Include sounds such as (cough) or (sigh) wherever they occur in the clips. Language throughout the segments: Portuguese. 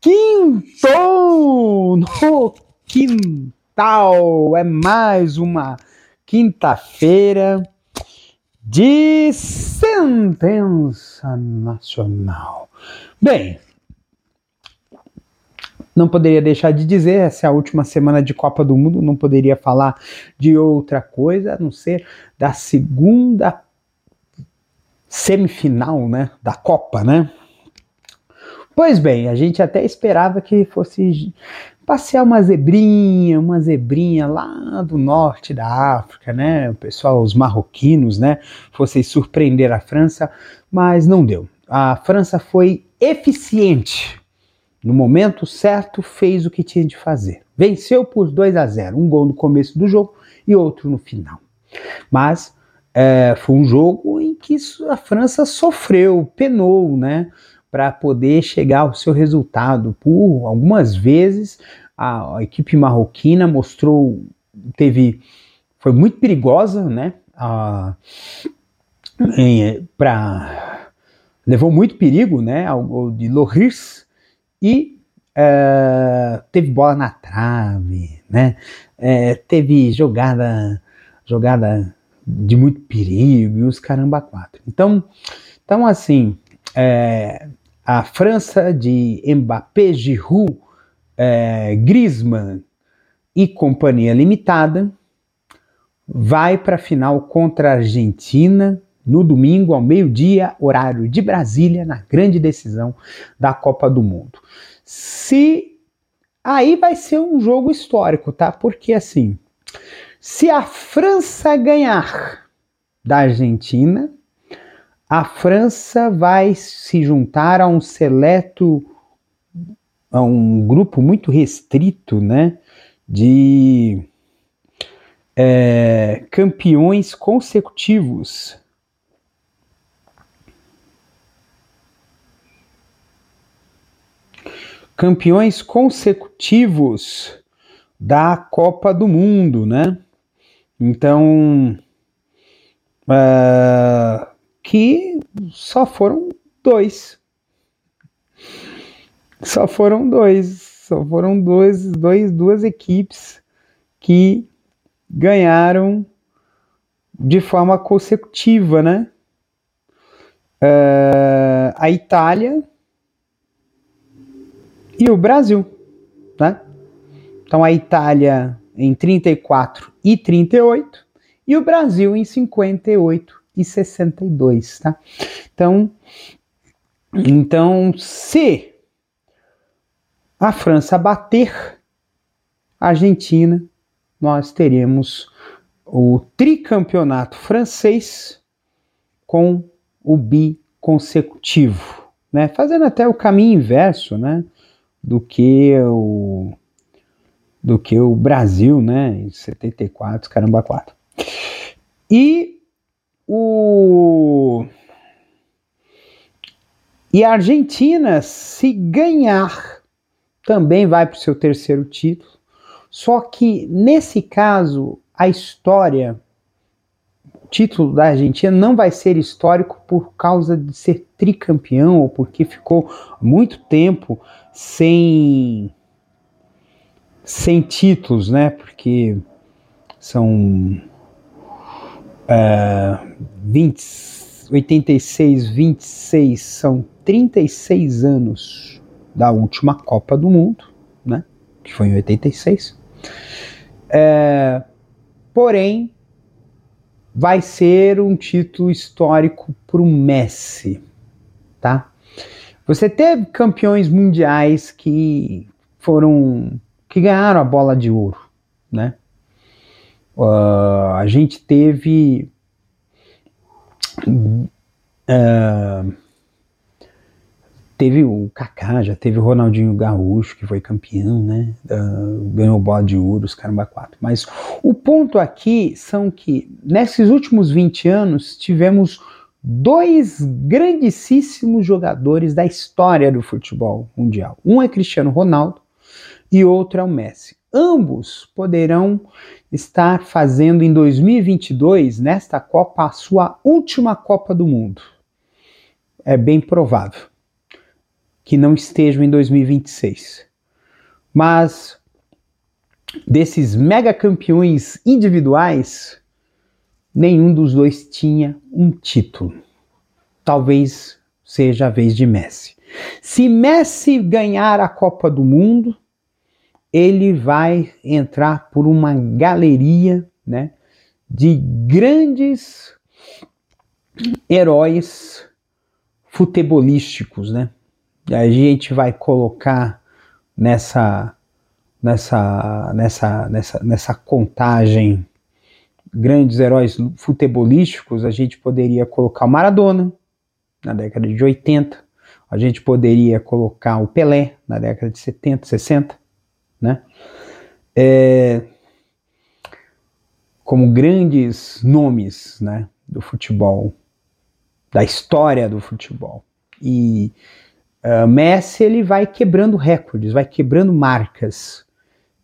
Quintou no quintal. É mais uma quinta-feira de sentença nacional. Bem, não poderia deixar de dizer, essa é a última semana de Copa do Mundo, não poderia falar de outra coisa a não ser da segunda semifinal, né, da Copa, né? Pois bem, a gente até esperava que fosse passear uma zebrinha, uma zebrinha lá do norte da África, né? O pessoal, os marroquinos, né? Fossem surpreender a França, mas não deu. A França foi eficiente. No momento certo, fez o que tinha de fazer. Venceu por 2 a 0, um gol no começo do jogo e outro no final. Mas é, foi um jogo em que a França sofreu, penou, né? Para poder chegar ao seu resultado. Por algumas vezes a, a equipe marroquina mostrou, teve, foi muito perigosa, né? para levou muito perigo, né? Ao, de Loris e é, teve bola na trave, né? É, teve jogada, jogada de muito perigo e os caramba quatro. Então, então assim, é, a França de Mbappé, Giroud, é, Griezmann e Companhia Limitada vai para a final contra a Argentina no domingo ao meio-dia, horário de Brasília, na grande decisão da Copa do Mundo. Se aí vai ser um jogo histórico, tá? Porque assim, se a França ganhar da Argentina, a França vai se juntar a um seleto, a um grupo muito restrito, né, de é, campeões consecutivos. Campeões consecutivos da Copa do Mundo, né? Então, uh, que só foram dois. Só foram dois. Só foram dois, dois, duas equipes que ganharam de forma consecutiva, né? Uh, a Itália e o Brasil, né? Então a Itália em 34 e 38 e o Brasil em 58 e 62, tá? Então, então se a França bater a Argentina, nós teremos o tricampeonato francês com o bi consecutivo, né? Fazendo até o caminho inverso, né? Do que o do que o Brasil, né? Em 74, caramba, 4. E o e a Argentina, se ganhar, também vai para o seu terceiro título. Só que nesse caso, a história, o título da Argentina não vai ser histórico por causa de ser tricampeão ou porque ficou muito tempo sem sem títulos, né? Porque são uh, 20, 86, 26 são 36 anos da última Copa do Mundo, né? Que foi em 86. É, porém, vai ser um título histórico para o Messi, tá? Você teve campeões mundiais que foram que ganharam a bola de ouro, né? Uh, a gente teve uh, teve o Kaká, já teve o Ronaldinho Gaúcho, que foi campeão, né? Uh, ganhou bola de ouro, os caramba quatro. Mas o ponto aqui são que nesses últimos 20 anos tivemos dois grandíssimos jogadores da história do futebol mundial. Um é Cristiano Ronaldo e outro é o Messi. Ambos poderão estar fazendo em 2022, nesta Copa, a sua última Copa do Mundo. É bem provável que não estejam em 2026. Mas desses mega campeões individuais, nenhum dos dois tinha um título. Talvez seja a vez de Messi. Se Messi ganhar a Copa do Mundo, ele vai entrar por uma galeria, né, de grandes heróis futebolísticos, né? a gente vai colocar nessa nessa nessa nessa nessa contagem grandes heróis futebolísticos, a gente poderia colocar o Maradona na década de 80, a gente poderia colocar o Pelé na década de 70, 60, né? É, como grandes nomes, né, do futebol, da história do futebol. E Uh, Messi ele vai quebrando recordes, vai quebrando marcas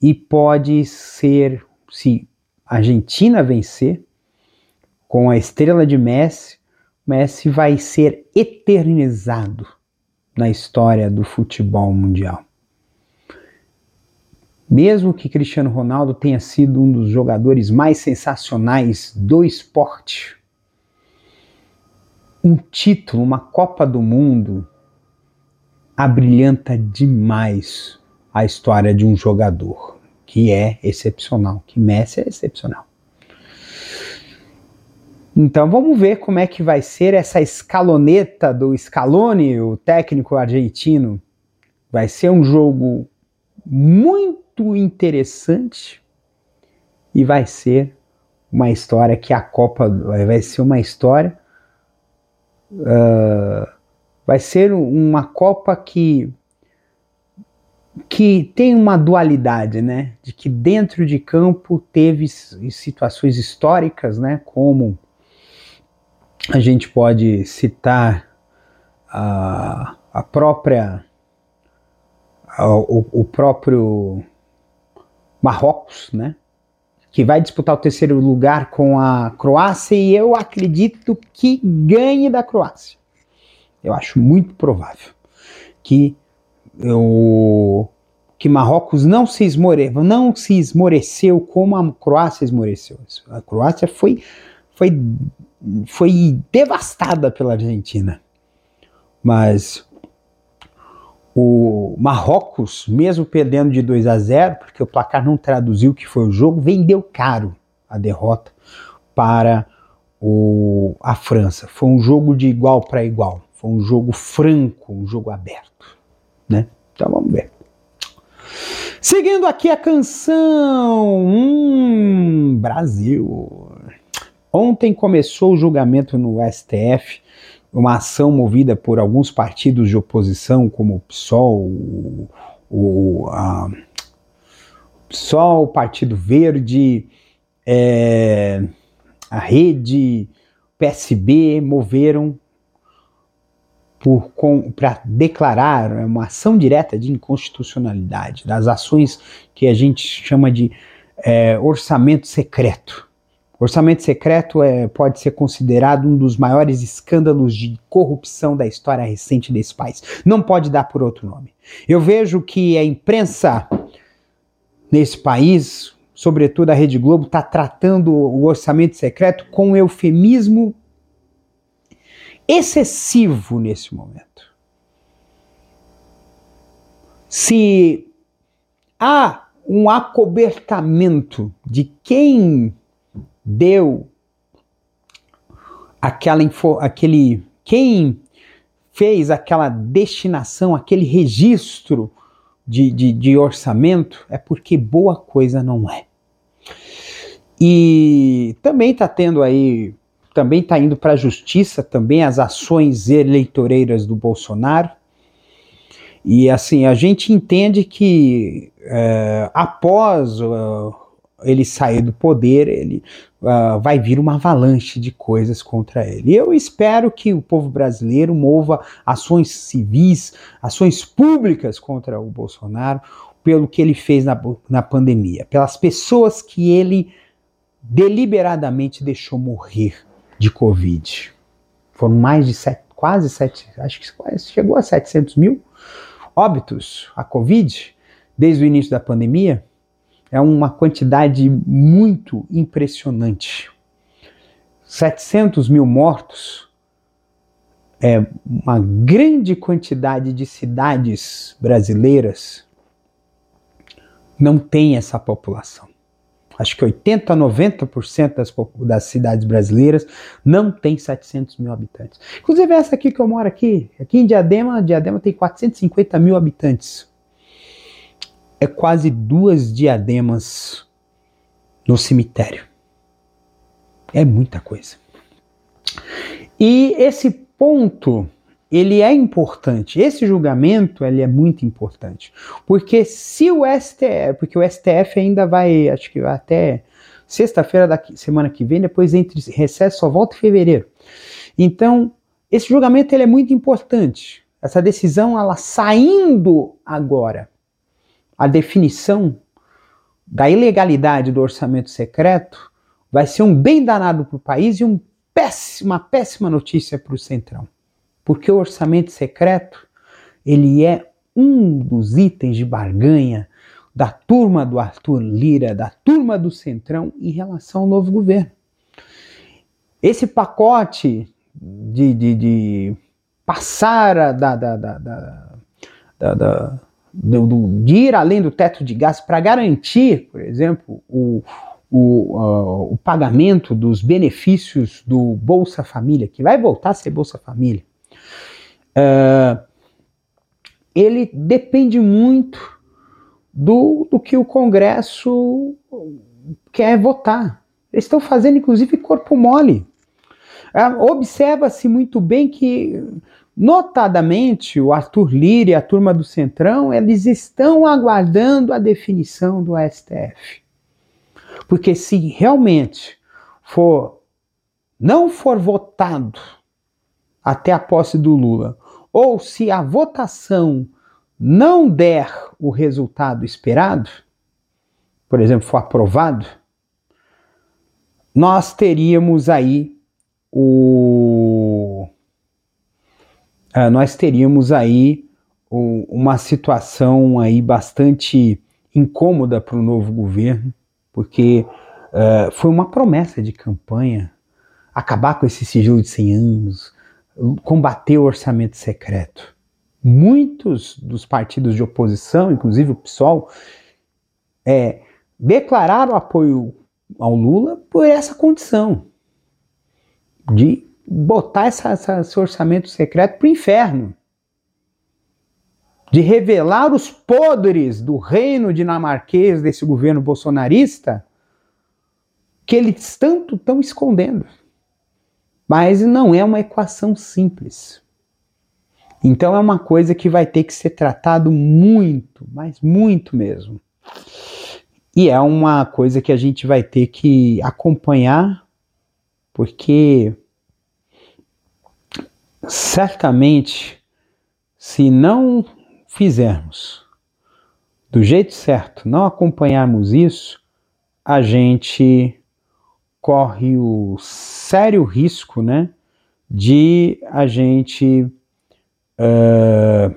e pode ser, se a Argentina vencer com a estrela de Messi, Messi vai ser eternizado na história do futebol mundial. Mesmo que Cristiano Ronaldo tenha sido um dos jogadores mais sensacionais do esporte, um título, uma Copa do Mundo, abrilhanta demais a história de um jogador que é excepcional, que Messi é excepcional. Então vamos ver como é que vai ser essa escaloneta do Scaloni, o técnico argentino. Vai ser um jogo muito interessante e vai ser uma história que a Copa vai ser uma história uh, vai ser uma Copa que que tem uma dualidade, né? De que dentro de campo teve situações históricas, né? Como a gente pode citar a, a própria a, o, o próprio Marrocos, né? Que vai disputar o terceiro lugar com a Croácia e eu acredito que ganhe da Croácia. Eu acho muito provável que o que Marrocos não se esmoreceu, não se esmoreceu como a Croácia esmoreceu. A Croácia foi, foi, foi devastada pela Argentina. Mas o Marrocos, mesmo perdendo de 2 a 0, porque o placar não traduziu o que foi o jogo, vendeu caro a derrota para o, a França. Foi um jogo de igual para igual. Foi um jogo franco, um jogo aberto, né? Então vamos ver. Seguindo aqui a canção, hum, Brasil. Ontem começou o julgamento no STF, uma ação movida por alguns partidos de oposição, como o PSOL, o, o a, PSOL, o Partido Verde, é, a Rede, PSB, moveram para declarar é uma ação direta de inconstitucionalidade das ações que a gente chama de é, orçamento secreto. Orçamento secreto é, pode ser considerado um dos maiores escândalos de corrupção da história recente desse país. Não pode dar por outro nome. Eu vejo que a imprensa nesse país, sobretudo a Rede Globo, está tratando o orçamento secreto com um eufemismo excessivo nesse momento. Se há um acobertamento de quem deu aquela aquele quem fez aquela destinação, aquele registro de, de, de orçamento, é porque boa coisa não é. E também está tendo aí também está indo para a justiça também as ações eleitoreiras do Bolsonaro. E assim, a gente entende que é, após uh, ele sair do poder, ele uh, vai vir uma avalanche de coisas contra ele. Eu espero que o povo brasileiro mova ações civis, ações públicas contra o Bolsonaro, pelo que ele fez na, na pandemia, pelas pessoas que ele deliberadamente deixou morrer de Covid. Foram mais de sete, quase sete, acho que chegou a 700 mil óbitos a Covid desde o início da pandemia. É uma quantidade muito impressionante. 700 mil mortos é uma grande quantidade de cidades brasileiras não tem essa população. Acho que 80 a 90% das, das cidades brasileiras não tem 700 mil habitantes. Inclusive essa aqui que eu moro aqui, aqui em Diadema, Diadema tem 450 mil habitantes. É quase duas diademas no cemitério. É muita coisa. E esse ponto ele é importante. Esse julgamento ele é muito importante, porque se o STF, porque o STF ainda vai, acho que até sexta-feira da semana que vem, depois entre recesso só volta em fevereiro. Então esse julgamento ele é muito importante. Essa decisão ela saindo agora, a definição da ilegalidade do orçamento secreto vai ser um bem danado para o país e um péssima, péssima notícia para o Centrão porque o orçamento secreto ele é um dos itens de barganha da turma do Arthur Lira, da turma do Centrão em relação ao novo governo. Esse pacote de, de, de passar da, da, da, da do, do, de ir além do teto de gastos para garantir, por exemplo, o, o, uh, o pagamento dos benefícios do Bolsa Família, que vai voltar a ser Bolsa Família, uh, ele depende muito do, do que o Congresso quer votar. Eles estão fazendo, inclusive, corpo mole. Uh, Observa-se muito bem que, notadamente, o Arthur Lira e a turma do Centrão, eles estão aguardando a definição do STF. Porque se realmente for não for votado até a posse do Lula, ou se a votação não der o resultado esperado, por exemplo, for aprovado, nós teríamos aí o uh, nós teríamos aí uma situação aí bastante incômoda para o novo governo, porque uh, foi uma promessa de campanha acabar com esse sigilo de 100 anos, combater o orçamento secreto. Muitos dos partidos de oposição, inclusive o PSOL, é, declararam apoio ao Lula por essa condição de botar essa, essa, esse orçamento secreto para o inferno, de revelar os podres do reino dinamarquês desse governo bolsonarista que eles tanto estão escondendo. Mas não é uma equação simples. Então é uma coisa que vai ter que ser tratado muito, mas muito mesmo. E é uma coisa que a gente vai ter que acompanhar, porque certamente, se não fizermos do jeito certo, não acompanharmos isso, a gente corre o sério risco né, de a gente uh,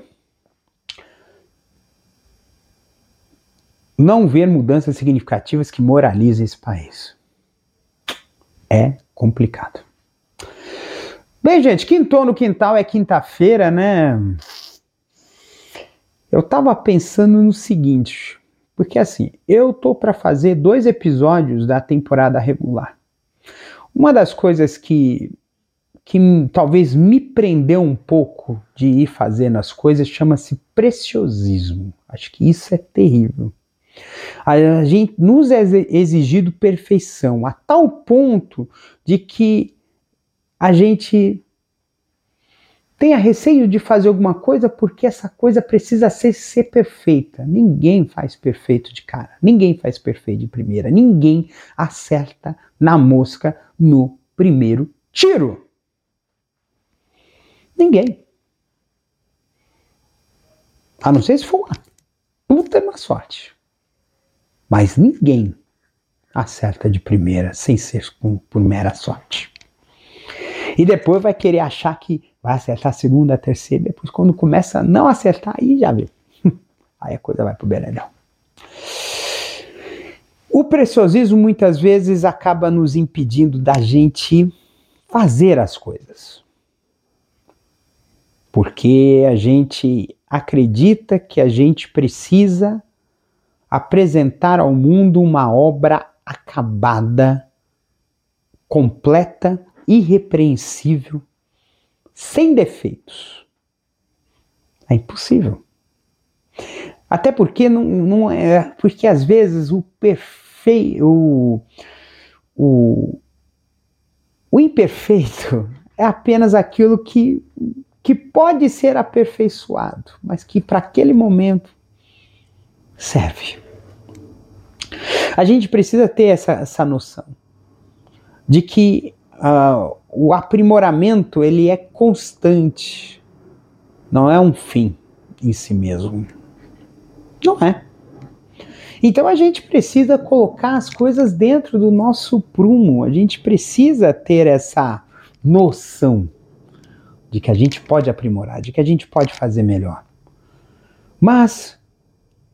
não ver mudanças significativas que moralizem esse país. É complicado. Bem, gente, quintou no quintal é quinta-feira, né? Eu tava pensando no seguinte, porque assim, eu tô para fazer dois episódios da temporada regular. Uma das coisas que, que talvez me prendeu um pouco de ir fazendo as coisas chama-se preciosismo. Acho que isso é terrível. A gente nos é exigido perfeição a tal ponto de que a gente tenha receio de fazer alguma coisa porque essa coisa precisa ser, ser perfeita. Ninguém faz perfeito de cara, ninguém faz perfeito de primeira, ninguém acerta na mosca no primeiro tiro. Ninguém. A não ser se for uma puta uma sorte. Mas ninguém acerta de primeira sem ser por mera sorte. E depois vai querer achar que vai acertar a segunda, a terceira, depois quando começa a não acertar, aí já vê. (laughs) Aí a coisa vai pro beleléu. O preciosismo muitas vezes acaba nos impedindo da gente fazer as coisas. Porque a gente acredita que a gente precisa apresentar ao mundo uma obra acabada, completa, irrepreensível, sem defeitos. É impossível. Até porque não, não é. Porque às vezes o perfeito. O, o, o imperfeito (laughs) é apenas aquilo que, que pode ser aperfeiçoado, mas que para aquele momento serve. A gente precisa ter essa, essa noção de que uh, o aprimoramento ele é constante, não é um fim em si mesmo. Não é. Então a gente precisa colocar as coisas dentro do nosso prumo, a gente precisa ter essa noção de que a gente pode aprimorar, de que a gente pode fazer melhor. Mas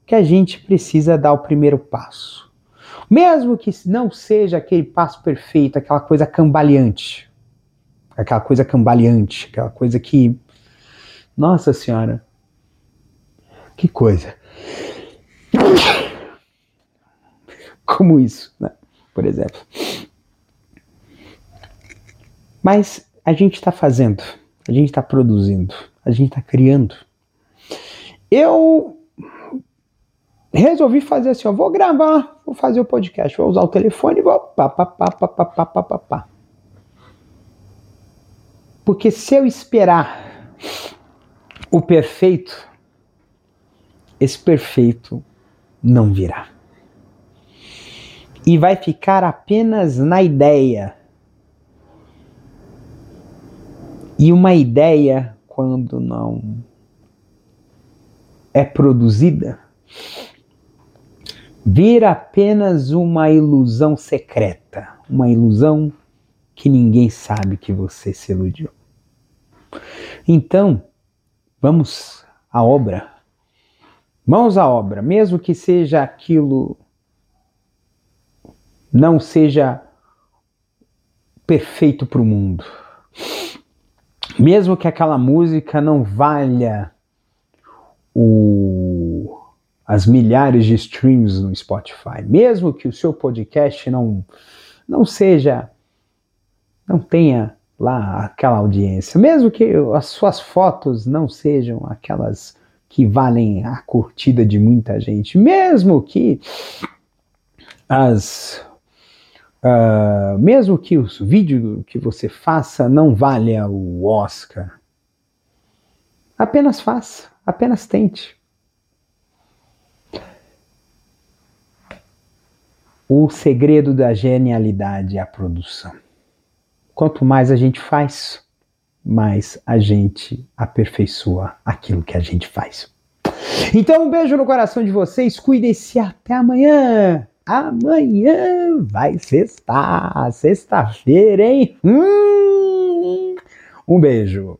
que a gente precisa dar o primeiro passo. Mesmo que não seja aquele passo perfeito, aquela coisa cambaleante. Aquela coisa cambaleante, aquela coisa que. Nossa Senhora! Que coisa! Como isso, né? por exemplo. Mas a gente está fazendo, a gente está produzindo, a gente está criando. Eu resolvi fazer assim, ó, vou gravar, vou fazer o podcast, vou usar o telefone e vou pá, pá, pá, pá, pá, pá, pá, pá, pá. Porque se eu esperar o perfeito, esse perfeito não virá. E vai ficar apenas na ideia. E uma ideia, quando não é produzida, vira apenas uma ilusão secreta, uma ilusão que ninguém sabe que você se iludiu. Então, vamos à obra. Mãos à obra, mesmo que seja aquilo não seja perfeito para o mundo. Mesmo que aquela música não valha o as milhares de streams no Spotify, mesmo que o seu podcast não não seja não tenha lá aquela audiência, mesmo que as suas fotos não sejam aquelas que valem a curtida de muita gente, mesmo que as uh, mesmo que o vídeo que você faça não valha o Oscar, apenas faça, apenas tente. O segredo da genialidade é a produção. Quanto mais a gente faz, mais a gente aperfeiçoa aquilo que a gente faz. Então, um beijo no coração de vocês, cuidem-se até amanhã. Amanhã vai sexta, sexta-feira, hein? Hum, um beijo.